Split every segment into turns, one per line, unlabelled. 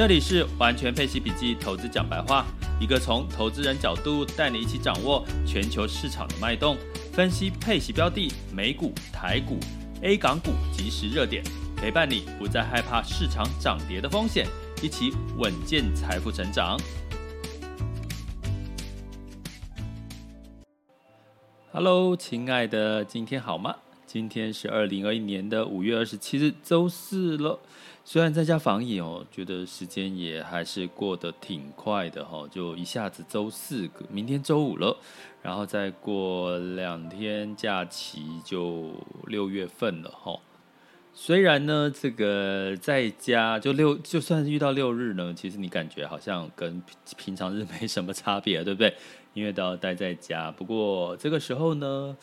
这里是完全配息笔记投资讲白话，一个从投资人角度带你一起掌握全球市场的脉动，分析配息标的、美股、台股、A 港股即时热点，陪伴你不再害怕市场涨跌的风险，一起稳健财富成长。Hello，亲爱的，今天好吗？今天是二零二一年的五月二十七日，周四了。虽然在家防疫哦，觉得时间也还是过得挺快的哈，就一下子周四，明天周五了，然后再过两天假期就六月份了哈。虽然呢，这个在家就六，就算是遇到六日呢，其实你感觉好像跟平常日没什么差别，对不对？因为都要待在家。不过这个时候呢，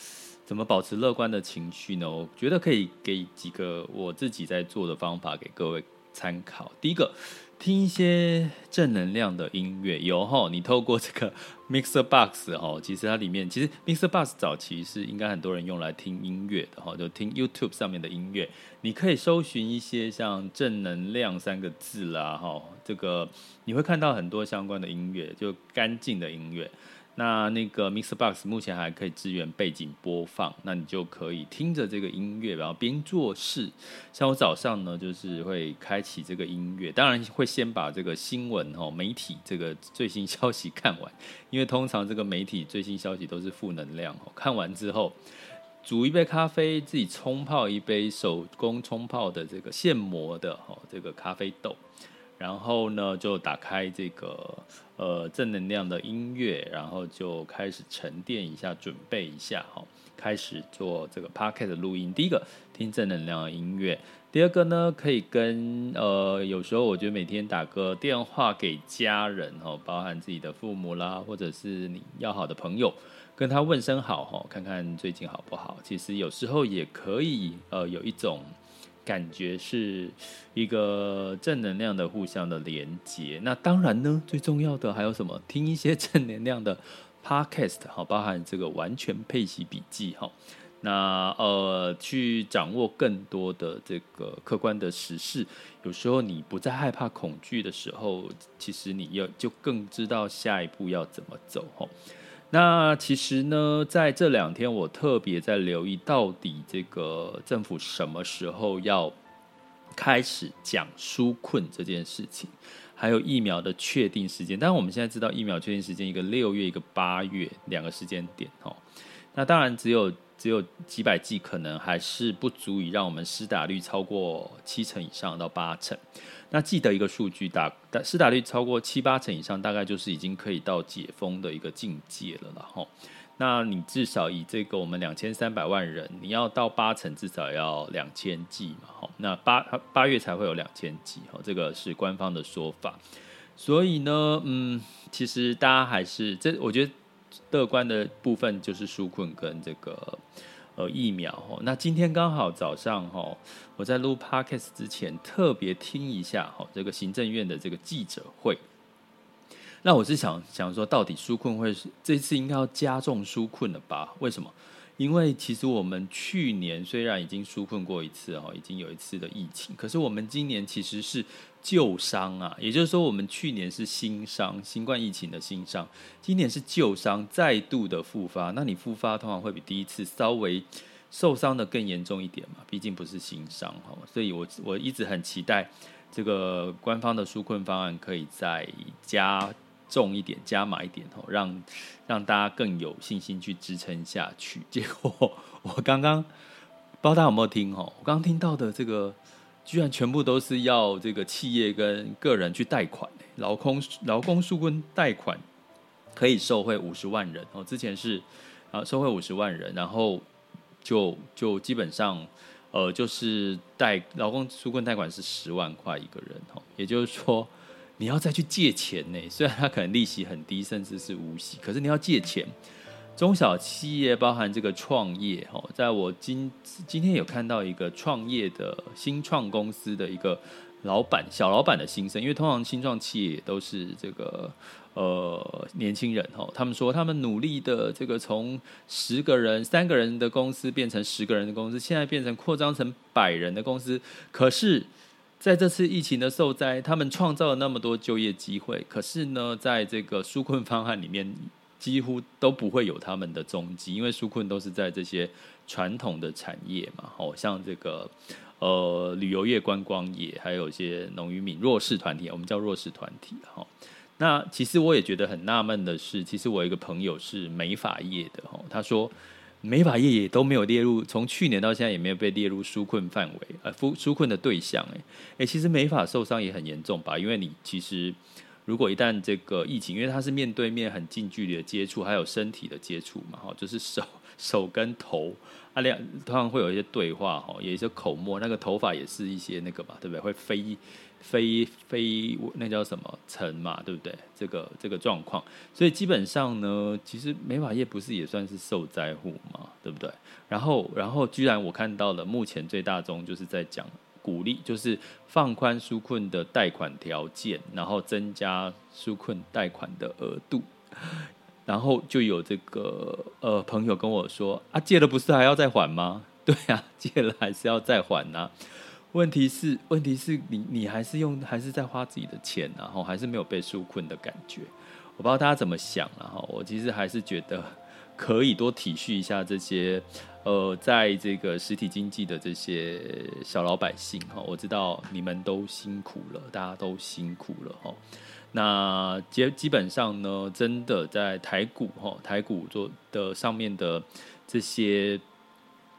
怎么保持乐观的情绪呢？我觉得可以给几个我自己在做的方法给各位参考。第一个，听一些正能量的音乐，有哈，你透过这个 Mixer Box 哈，其实它里面其实 Mixer Box 早期是应该很多人用来听音乐的哈，就听 YouTube 上面的音乐，你可以搜寻一些像正能量三个字啦哈，这个你会看到很多相关的音乐，就干净的音乐。那那个 Mixbox 目前还可以支援背景播放，那你就可以听着这个音乐，然后边做事。像我早上呢，就是会开启这个音乐，当然会先把这个新闻哦、媒体这个最新消息看完，因为通常这个媒体最新消息都是负能量哦。看完之后，煮一杯咖啡，自己冲泡一杯手工冲泡的这个现磨的哦，这个咖啡豆。然后呢，就打开这个呃正能量的音乐，然后就开始沉淀一下，准备一下哈，开始做这个 podcast 的录音。第一个听正能量的音乐，第二个呢，可以跟呃有时候我觉得每天打个电话给家人哈，包含自己的父母啦，或者是你要好的朋友，跟他问声好哈，看看最近好不好。其实有时候也可以呃有一种。感觉是一个正能量的互相的连接。那当然呢，最重要的还有什么？听一些正能量的 podcast，好，包含这个完全配息笔记，哈。那呃，去掌握更多的这个客观的实事。有时候你不再害怕恐惧的时候，其实你要就更知道下一步要怎么走，哈。那其实呢，在这两天，我特别在留意，到底这个政府什么时候要开始讲纾困这件事情，还有疫苗的确定时间。当然，我们现在知道疫苗确定时间，一个六月，一个八月，两个时间点哦。那当然，只有只有几百剂，可能还是不足以让我们施打率超过七成以上到八成。那记得一个数据，打打施打率超过七八成以上，大概就是已经可以到解封的一个境界了啦齁。那你至少以这个我们两千三百万人，你要到八成，至少要两千剂嘛齁。那八八月才会有两千剂哈，这个是官方的说法。所以呢，嗯，其实大家还是这，我觉得乐观的部分就是纾困跟这个。呃，疫苗哦，那今天刚好早上哈，我在录 podcast 之前特别听一下哈，这个行政院的这个记者会。那我是想想说，到底纾困会是这次应该要加重纾困了吧？为什么？因为其实我们去年虽然已经纾困过一次哈，已经有一次的疫情，可是我们今年其实是旧伤啊，也就是说我们去年是新伤，新冠疫情的新伤，今年是旧伤再度的复发。那你复发通常会比第一次稍微受伤的更严重一点嘛，毕竟不是新伤哈，所以我我一直很期待这个官方的纾困方案可以再加。重一点，加码一点哦，让让大家更有信心去支撑下去。结果我刚刚不知道大家有没有听哦，我刚刚听到的这个居然全部都是要这个企业跟个人去贷款，劳工劳工纾困贷款可以受惠五十万人哦，之前是啊受惠五十万人，然后就就基本上呃，就是贷劳工纾困贷款是十万块一个人哦，也就是说你要再去借钱呢，虽然它可能利息很低，甚至是无息，可是你要借钱。中小企业包含这个创业哦，在我今今天有看到一个创业的新创公司的一个老板小老板的心声，因为通常新创企业都是这个。呃，年轻人哈，他们说他们努力的这个从十个人、三个人的公司变成十个人的公司，现在变成扩张成百人的公司。可是在这次疫情的受灾，他们创造了那么多就业机会，可是呢，在这个纾困方案里面，几乎都不会有他们的踪迹，因为纾困都是在这些传统的产业嘛，好像这个呃旅游业、观光业，还有一些农渔民弱势团体，我们叫弱势团体哈。那其实我也觉得很纳闷的是，其实我一个朋友是美法业的哈，他说美法业也都没有列入，从去年到现在也没有被列入纾困范围，呃，纾纾困的对象，哎，哎，其实美法受伤也很严重吧？因为你其实如果一旦这个疫情，因为它是面对面很近距离的接触，还有身体的接触嘛，哈，就是手手跟头啊两，通常会有一些对话哈，有一些口沫，那个头发也是一些那个嘛，对不对？会飞。飞飞那叫什么尘嘛，对不对？这个这个状况，所以基本上呢，其实美发业不是也算是受灾户嘛，对不对？然后然后居然我看到了，目前最大宗就是在讲鼓励，就是放宽纾困的贷款条件，然后增加纾困贷款的额度，然后就有这个呃朋友跟我说啊，借了不是还要再还吗？对啊，借了还是要再还呐、问题是，问题是你你还是用还是在花自己的钱，然后还是没有被纾困的感觉。我不知道大家怎么想，然后我其实还是觉得可以多体恤一下这些呃，在这个实体经济的这些小老百姓哈。我知道你们都辛苦了，大家都辛苦了哈。那基基本上呢，真的在台股哈，台股做的上面的这些。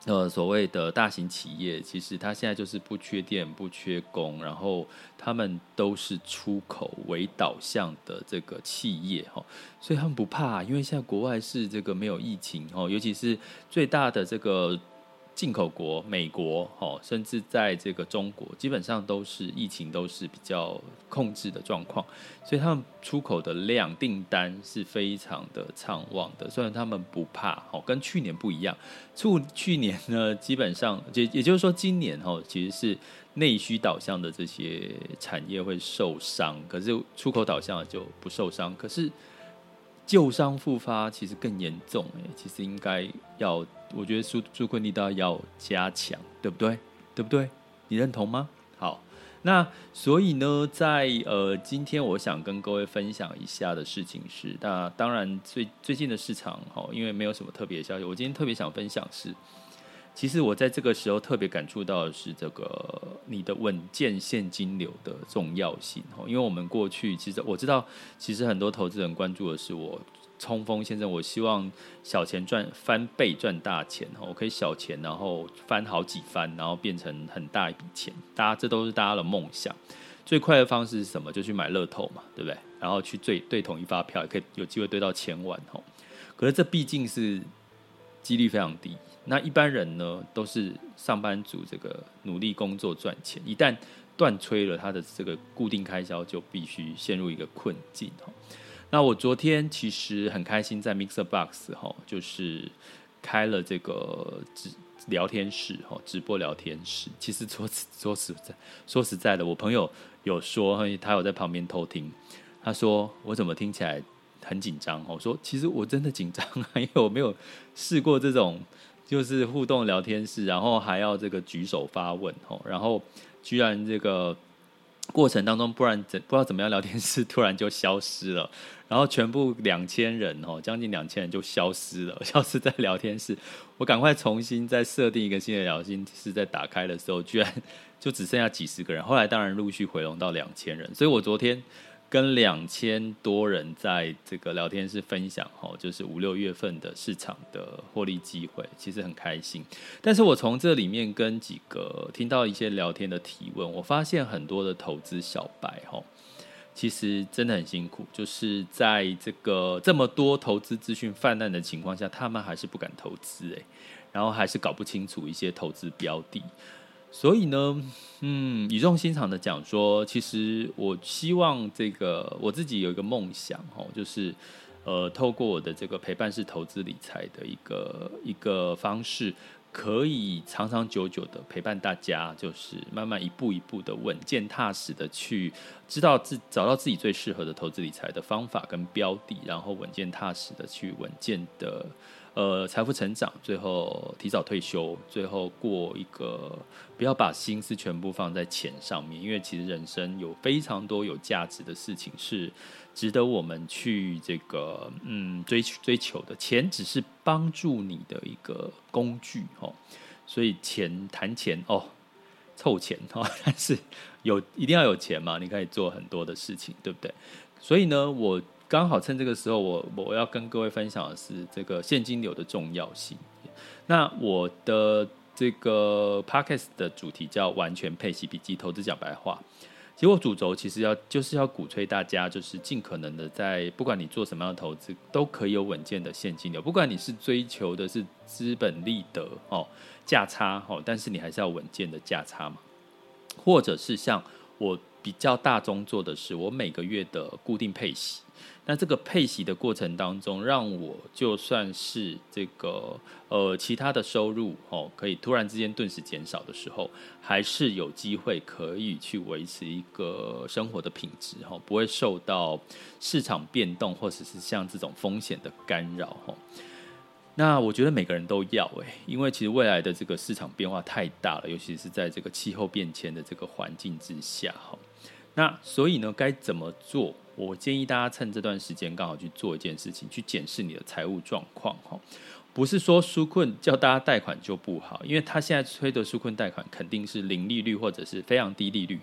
呃，所谓的大型企业，其实它现在就是不缺电、不缺工，然后他们都是出口为导向的这个企业哈，所以他们不怕，因为现在国外是这个没有疫情哦，尤其是最大的这个。进口国美国，哦，甚至在这个中国，基本上都是疫情都是比较控制的状况，所以他们出口的量订单是非常的畅旺的。虽然他们不怕，哦，跟去年不一样。去去年呢，基本上也也就是说，今年哦，其实是内需导向的这些产业会受伤，可是出口导向就不受伤。可是旧伤复发其实更严重，哎，其实应该要。我觉得纾纾困力道要加强，对不对？对不对？你认同吗？好，那所以呢，在呃今天我想跟各位分享一下的事情是，那当然最最近的市场哈，因为没有什么特别的消息，我今天特别想分享是，其实我在这个时候特别感触到的是这个你的稳健现金流的重要性哦，因为我们过去其实我知道，其实很多投资人关注的是我。冲锋先生，我希望小钱赚翻倍赚大钱，我可以小钱然后翻好几番，然后变成很大一笔钱。大家这都是大家的梦想。最快的方式是什么？就去买乐透嘛，对不对？然后去兑兑统一发票，也可以有机会兑到千万。可是这毕竟是几率非常低。那一般人呢，都是上班族，这个努力工作赚钱，一旦断炊了，他的这个固定开销就必须陷入一个困境哈。那我昨天其实很开心，在 Mixer Box 哈，就是开了这个直聊天室哈，直播聊天室。其实说说实在，说实在的，我朋友有说，他有在旁边偷听，他说我怎么听起来很紧张？我说其实我真的紧张啊，因为我没有试过这种就是互动聊天室，然后还要这个举手发问哦，然后居然这个。过程当中，不然怎不知道怎么样，聊天室突然就消失了，然后全部两千人哦，将近两千人就消失了，消失在聊天室。我赶快重新再设定一个新的聊天室，在打开的时候，居然就只剩下几十个人。后来当然陆续回笼到两千人，所以我昨天。跟两千多人在这个聊天室分享，哈，就是五六月份的市场的获利机会，其实很开心。但是我从这里面跟几个听到一些聊天的提问，我发现很多的投资小白，哈，其实真的很辛苦，就是在这个这么多投资资讯泛滥的情况下，他们还是不敢投资，诶。然后还是搞不清楚一些投资标的。所以呢，嗯，语重心长的讲说，其实我希望这个我自己有一个梦想哦，就是呃，透过我的这个陪伴式投资理财的一个一个方式，可以长长久久的陪伴大家，就是慢慢一步一步的稳健踏实的去知道自找到自己最适合的投资理财的方法跟标的，然后稳健踏实的去稳健的。呃，财富成长，最后提早退休，最后过一个不要把心思全部放在钱上面，因为其实人生有非常多有价值的事情是值得我们去这个嗯追追求的。钱只是帮助你的一个工具哦，所以钱谈钱哦，凑钱哦，但是有一定要有钱嘛，你可以做很多的事情，对不对？所以呢，我。刚好趁这个时候我，我我要跟各位分享的是这个现金流的重要性。那我的这个 podcast 的主题叫“完全配息笔记投资讲白话”。其实我主轴其实要就是要鼓吹大家，就是尽可能的在不管你做什么样的投资，都可以有稳健的现金流。不管你是追求的是资本利得哦价差哦，但是你还是要稳健的价差嘛，或者是像我比较大宗做的是，我每个月的固定配息。那这个配息的过程当中，让我就算是这个呃其他的收入哦，可以突然之间顿时减少的时候，还是有机会可以去维持一个生活的品质哈，不会受到市场变动或者是像这种风险的干扰哈。那我觉得每个人都要诶，因为其实未来的这个市场变化太大了，尤其是在这个气候变迁的这个环境之下哈。那所以呢，该怎么做？我建议大家趁这段时间刚好去做一件事情，去检视你的财务状况哈。不是说纾困叫大家贷款就不好，因为他现在催的纾困贷款肯定是零利率或者是非常低利率。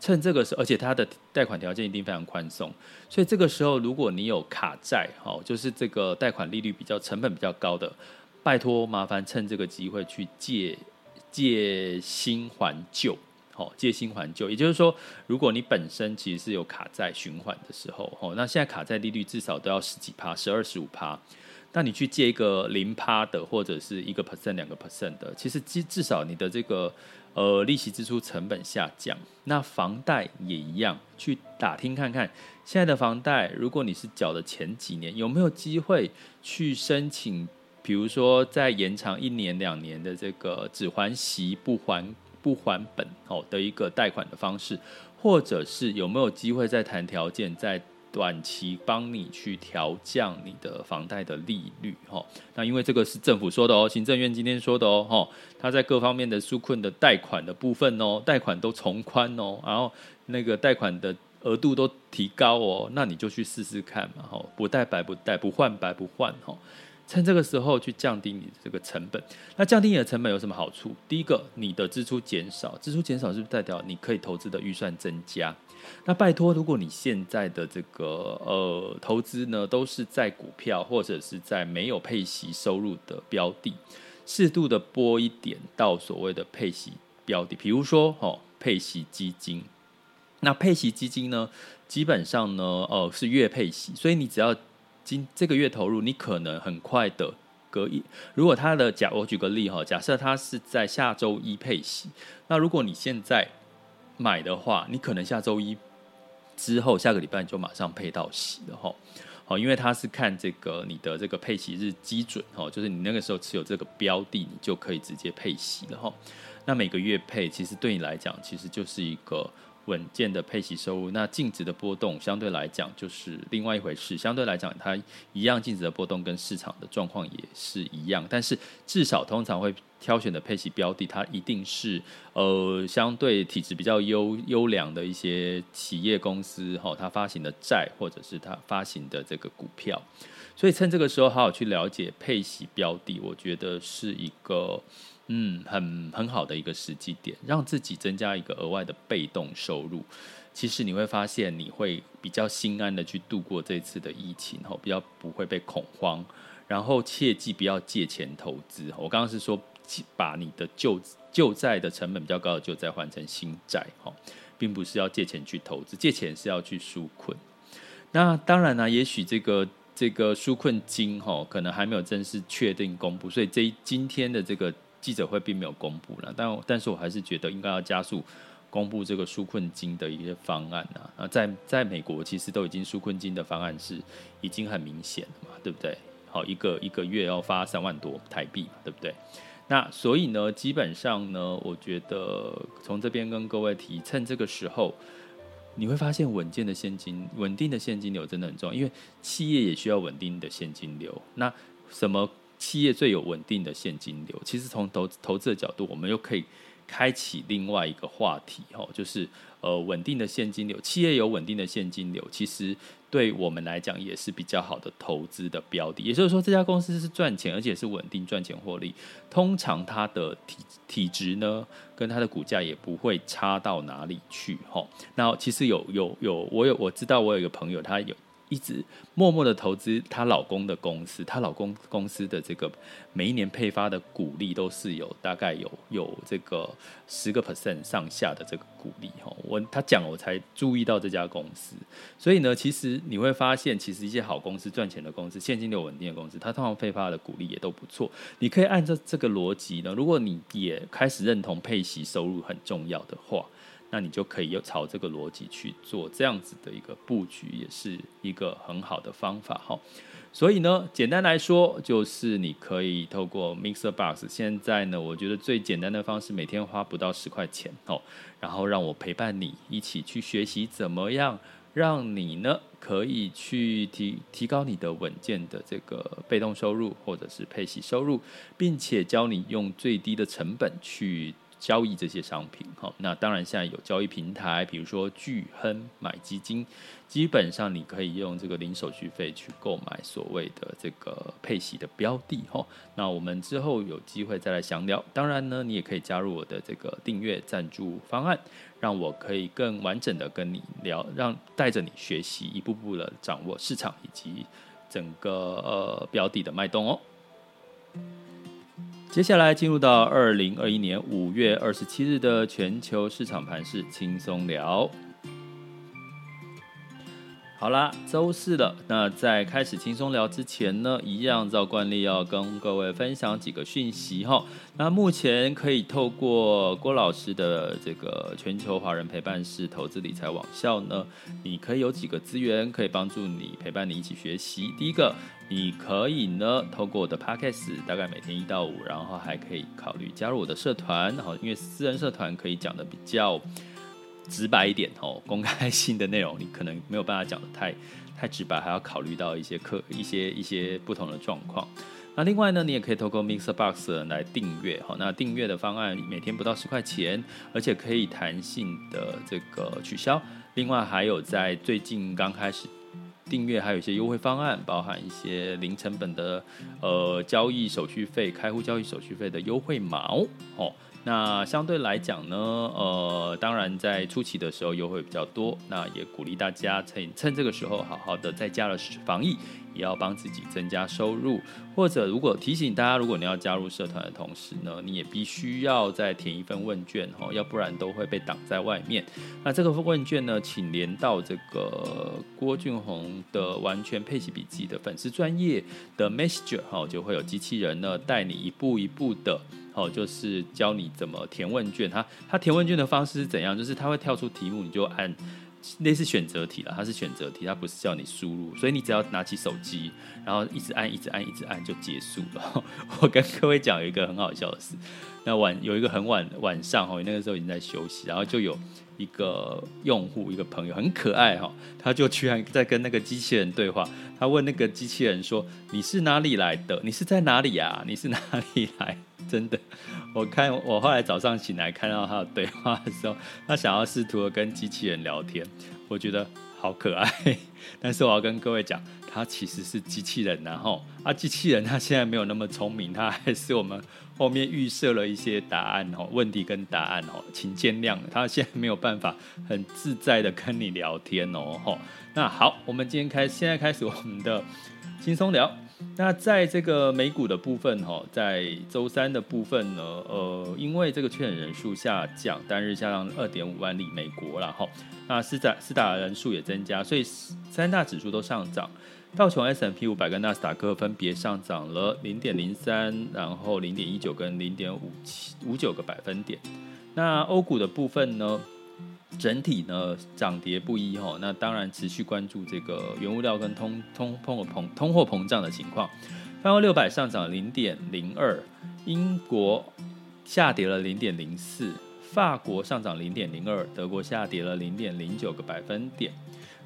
趁这个时候，而且他的贷款条件一定非常宽松，所以这个时候如果你有卡债哈，就是这个贷款利率比较成本比较高的，拜托麻烦趁这个机会去借借新还旧。哦，借新还旧，也就是说，如果你本身其实是有卡债循环的时候，哦，那现在卡债利率至少都要十几趴，十二十五趴，那你去借一个零趴的，或者是一个 percent、两个 percent 的，其实至至少你的这个呃利息支出成本下降。那房贷也一样，去打听看看现在的房贷，如果你是缴的前几年，有没有机会去申请，比如说再延长一年两年的这个只还息不还。不还本哦的一个贷款的方式，或者是有没有机会再谈条件，在短期帮你去调降你的房贷的利率哈？那因为这个是政府说的哦，行政院今天说的哦，哈，他在各方面的纾困的贷款的部分哦，贷款都从宽哦，然后那个贷款的额度都提高哦，那你就去试试看嘛，哈，不贷白不贷，不换白不换哈。趁这个时候去降低你的这个成本，那降低你的成本有什么好处？第一个，你的支出减少，支出减少是不是代表你可以投资的预算增加？那拜托，如果你现在的这个呃投资呢，都是在股票或者是在没有配息收入的标的，适度的拨一点到所谓的配息标的，比如说哦配息基金，那配息基金呢，基本上呢，呃是月配息，所以你只要。今这个月投入，你可能很快的隔一。如果他的假，我举个例哈，假设他是在下周一配息，那如果你现在买的话，你可能下周一之后下个礼拜就马上配到息了哈。好，因为他是看这个你的这个配息日基准哈，就是你那个时候持有这个标的，你就可以直接配息了哈。那每个月配，其实对你来讲，其实就是一个。稳健的配息收入，那净值的波动相对来讲就是另外一回事。相对来讲，它一样净值的波动跟市场的状况也是一样，但是至少通常会挑选的配息标的，它一定是呃相对体质比较优优良的一些企业公司哈，它发行的债或者是它发行的这个股票。所以趁这个时候好好去了解配息标的，我觉得是一个。嗯，很很好的一个时机点，让自己增加一个额外的被动收入。其实你会发现，你会比较心安的去度过这次的疫情，吼，比较不会被恐慌。然后切记不要借钱投资。我刚刚是说，把你的旧旧债的成本比较高的旧债换成新债，吼，并不是要借钱去投资，借钱是要去纾困。那当然呢，也许这个。这个纾困金哈，可能还没有正式确定公布，所以这今天的这个记者会并没有公布了。但但是我还是觉得应该要加速公布这个纾困金的一些方案啊。啊，在在美国其实都已经纾困金的方案是已经很明显了嘛，对不对？好，一个一个月要发三万多台币嘛，对不对？那所以呢，基本上呢，我觉得从这边跟各位提，趁这个时候，你会发现稳健的现金、稳定的现金流真的很重要，因为企业也需要稳定的现金流。那什么企业最有稳定的现金流？其实从投投资的角度，我们又可以开启另外一个话题，哦，就是呃，稳定的现金流，企业有稳定的现金流，其实。对我们来讲也是比较好的投资的标的，也就是说，这家公司是赚钱，而且是稳定赚钱获利。通常它的体体值呢，跟它的股价也不会差到哪里去。哈，那其实有有有，我有我知道，我有一个朋友，他有。一直默默的投资她老公的公司，她老公公司的这个每一年配发的股利都是有大概有有这个十个 percent 上下的这个股利哈。我他讲我才注意到这家公司，所以呢，其实你会发现，其实一些好公司赚钱的公司，现金流稳定的公司，它通常配发的股利也都不错。你可以按照这个逻辑呢，如果你也开始认同配息收入很重要的话。那你就可以又朝这个逻辑去做这样子的一个布局，也是一个很好的方法哈。所以呢，简单来说，就是你可以透过 MixerBox。现在呢，我觉得最简单的方式，每天花不到十块钱哦，然后让我陪伴你一起去学习怎么样让你呢可以去提提高你的稳健的这个被动收入或者是配息收入，并且教你用最低的成本去。交易这些商品，好，那当然现在有交易平台，比如说巨亨买基金，基本上你可以用这个零手续费去购买所谓的这个配息的标的，哈。那我们之后有机会再来详聊。当然呢，你也可以加入我的这个订阅赞助方案，让我可以更完整的跟你聊，让带着你学习，一步步的掌握市场以及整个呃标的的脉动哦。接下来进入到二零二一年五月二十七日的全球市场盘势轻松聊。好啦，周四了。那在开始轻松聊之前呢，一样照惯例要跟各位分享几个讯息哈。那目前可以透过郭老师的这个全球华人陪伴式投资理财网校呢，你可以有几个资源可以帮助你陪伴你一起学习。第一个，你可以呢透过我的 Podcast，大概每天一到五，然后还可以考虑加入我的社团，然后因为私人社团可以讲的比较。直白一点哦，公开性的内容你可能没有办法讲的太太直白，还要考虑到一些课 一些一些不同的状况。那另外呢，你也可以透过 Mixer Box 来订阅哈。那订阅的方案每天不到十块钱，而且可以弹性的这个取消。另外还有在最近刚开始订阅，还有一些优惠方案，包含一些零成本的呃交易手续费、开户交易手续费的优惠码哦。那相对来讲呢，呃，当然在初期的时候优惠比较多，那也鼓励大家趁趁这个时候好好的在家的防疫，也要帮自己增加收入。或者如果提醒大家，如果你要加入社团的同时呢，你也必须要再填一份问卷哦，要不然都会被挡在外面。那这个问卷呢，请连到这个郭俊宏的完全配息笔记的粉丝专业的 Messenger 哈，就会有机器人呢带你一步一步的。哦，就是教你怎么填问卷。它它填问卷的方式是怎样？就是它会跳出题目，你就按类似选择题了。它是选择题，它不是叫你输入，所以你只要拿起手机，然后一直按，一直按，一直按就结束了。我跟各位讲有一个很好笑的事，那晚有一个很晚晚上哦，那个时候已经在休息，然后就有一个用户，一个朋友很可爱哈，他就居然在跟那个机器人对话。他问那个机器人说：“你是哪里来的？你是在哪里呀？你是哪里来？” 真的，我看我后来早上醒来看到他的对话的时候，他想要试图的跟机器人聊天，我觉得好可爱。但是我要跟各位讲，他其实是机器人，然后啊，机器人他现在没有那么聪明，他还是我们后面预设了一些答案哦，问题跟答案哦，请见谅，他现在没有办法很自在的跟你聊天哦。那好，我们今天开，现在开始我们的轻松聊。那在这个美股的部分，哈，在周三的部分呢，呃，因为这个确诊人数下降，单日下降二点五万例，美国然后，那施打施打人数也增加，所以三大指数都上涨。道琼 s m p 五百跟纳斯达克分别上涨了零点零三，然后零点一九跟零点五七五九个百分点。那欧股的部分呢，整体呢涨跌不一哈。那当然持续关注这个原物料跟通通通货膨通货膨胀的情况。泛欧六百上涨零点零二，英国下跌了零点零四，法国上涨零点零二，德国下跌了零点零九个百分点。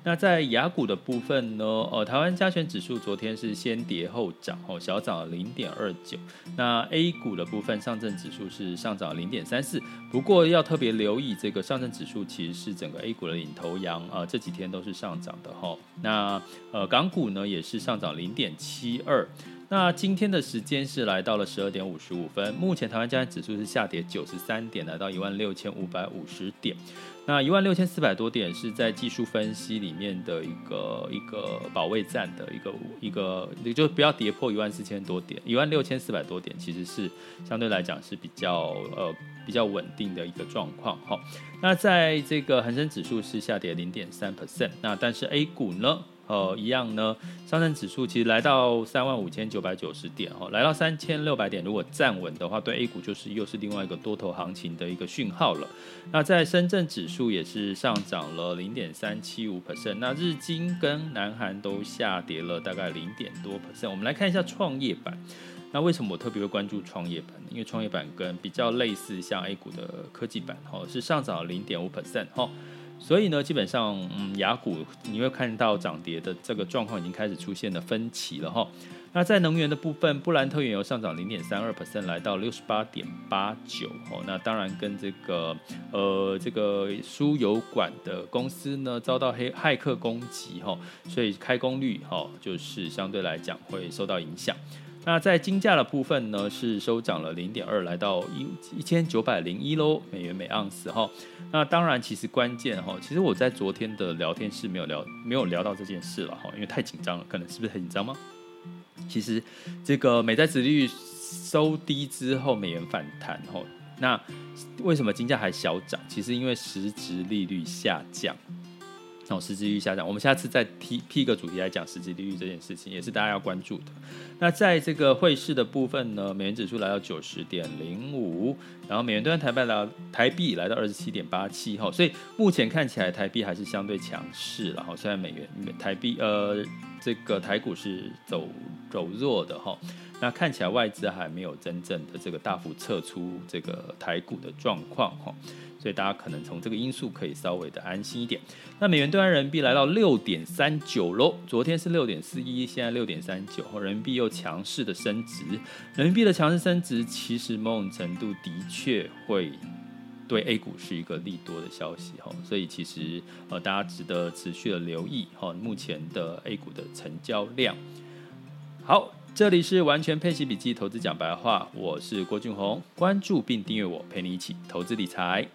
那在雅股的部分呢？呃，台湾加权指数昨天是先跌后涨，哦，小涨了零点二九。那 A 股的部分，上证指数是上涨零点三四。不过要特别留意，这个上证指数其实是整个 A 股的领头羊啊，呃，这几天都是上涨的哈。那呃，港股呢也是上涨零点七二。那今天的时间是来到了十二点五十五分，目前台湾加权指数是下跌九十三点，来到一万六千五百五十点。那一万六千四百多点是在技术分析里面的一个一个保卫战的一个一个，也就不要跌破一万四千多点，一万六千四百多点其实是相对来讲是比较呃比较稳定的一个状况哈。那在这个恒生指数是下跌零点三 percent，那但是 A 股呢？呃，一样呢。上证指数其实来到三万五千九百九十点，哦，来到三千六百点，如果站稳的话，对 A 股就是又是另外一个多头行情的一个讯号了。那在深圳指数也是上涨了零点三七五 percent，那日经跟南韩都下跌了大概零点多 percent。我们来看一下创业板，那为什么我特别会关注创业板呢？因为创业板跟比较类似像 A 股的科技板，哈，是上涨了零点五 percent，哈。所以呢，基本上，嗯，雅股你会看到涨跌的这个状况已经开始出现了分歧了哈。那在能源的部分，布兰特原油上涨零点三二 percent，来到六十八点八九哦。那当然跟这个呃这个输油管的公司呢遭到黑骇客攻击哈，所以开工率哈就是相对来讲会受到影响。那在金价的部分呢，是收涨了零点二，来到一一千九百零一喽美元每盎司哈。那当然，其实关键哈，其实我在昨天的聊天室没有聊，没有聊到这件事了哈，因为太紧张了，可能是不是很紧张吗？其实这个美债殖利率收低之后，美元反弹哈，那为什么金价还小涨？其实因为实质利率下降。哦，实际利率下降，我们下次再批辟一个主题来讲实际利率这件事情，也是大家要关注的。那在这个汇市的部分呢，美元指数来到九十点零五，然后美元兑换台币来台币来到二十七点八七哈，所以目前看起来台币还是相对强势，然后虽然美元台币呃这个台股是走走弱的哈，那看起来外资还没有真正的这个大幅撤出这个台股的状况哈。所以大家可能从这个因素可以稍微的安心一点。那美元兑换人民币来到六点三九喽，昨天是六点四一，现在六点三九，人民币又强势的升值。人民币的强势升值，其实某种程度的确会对 A 股是一个利多的消息哈。所以其实呃大家值得持续的留意哈，目前的 A 股的成交量。好。这里是完全配息笔记投资讲白话，我是郭俊宏，关注并订阅我，陪你一起投资理财。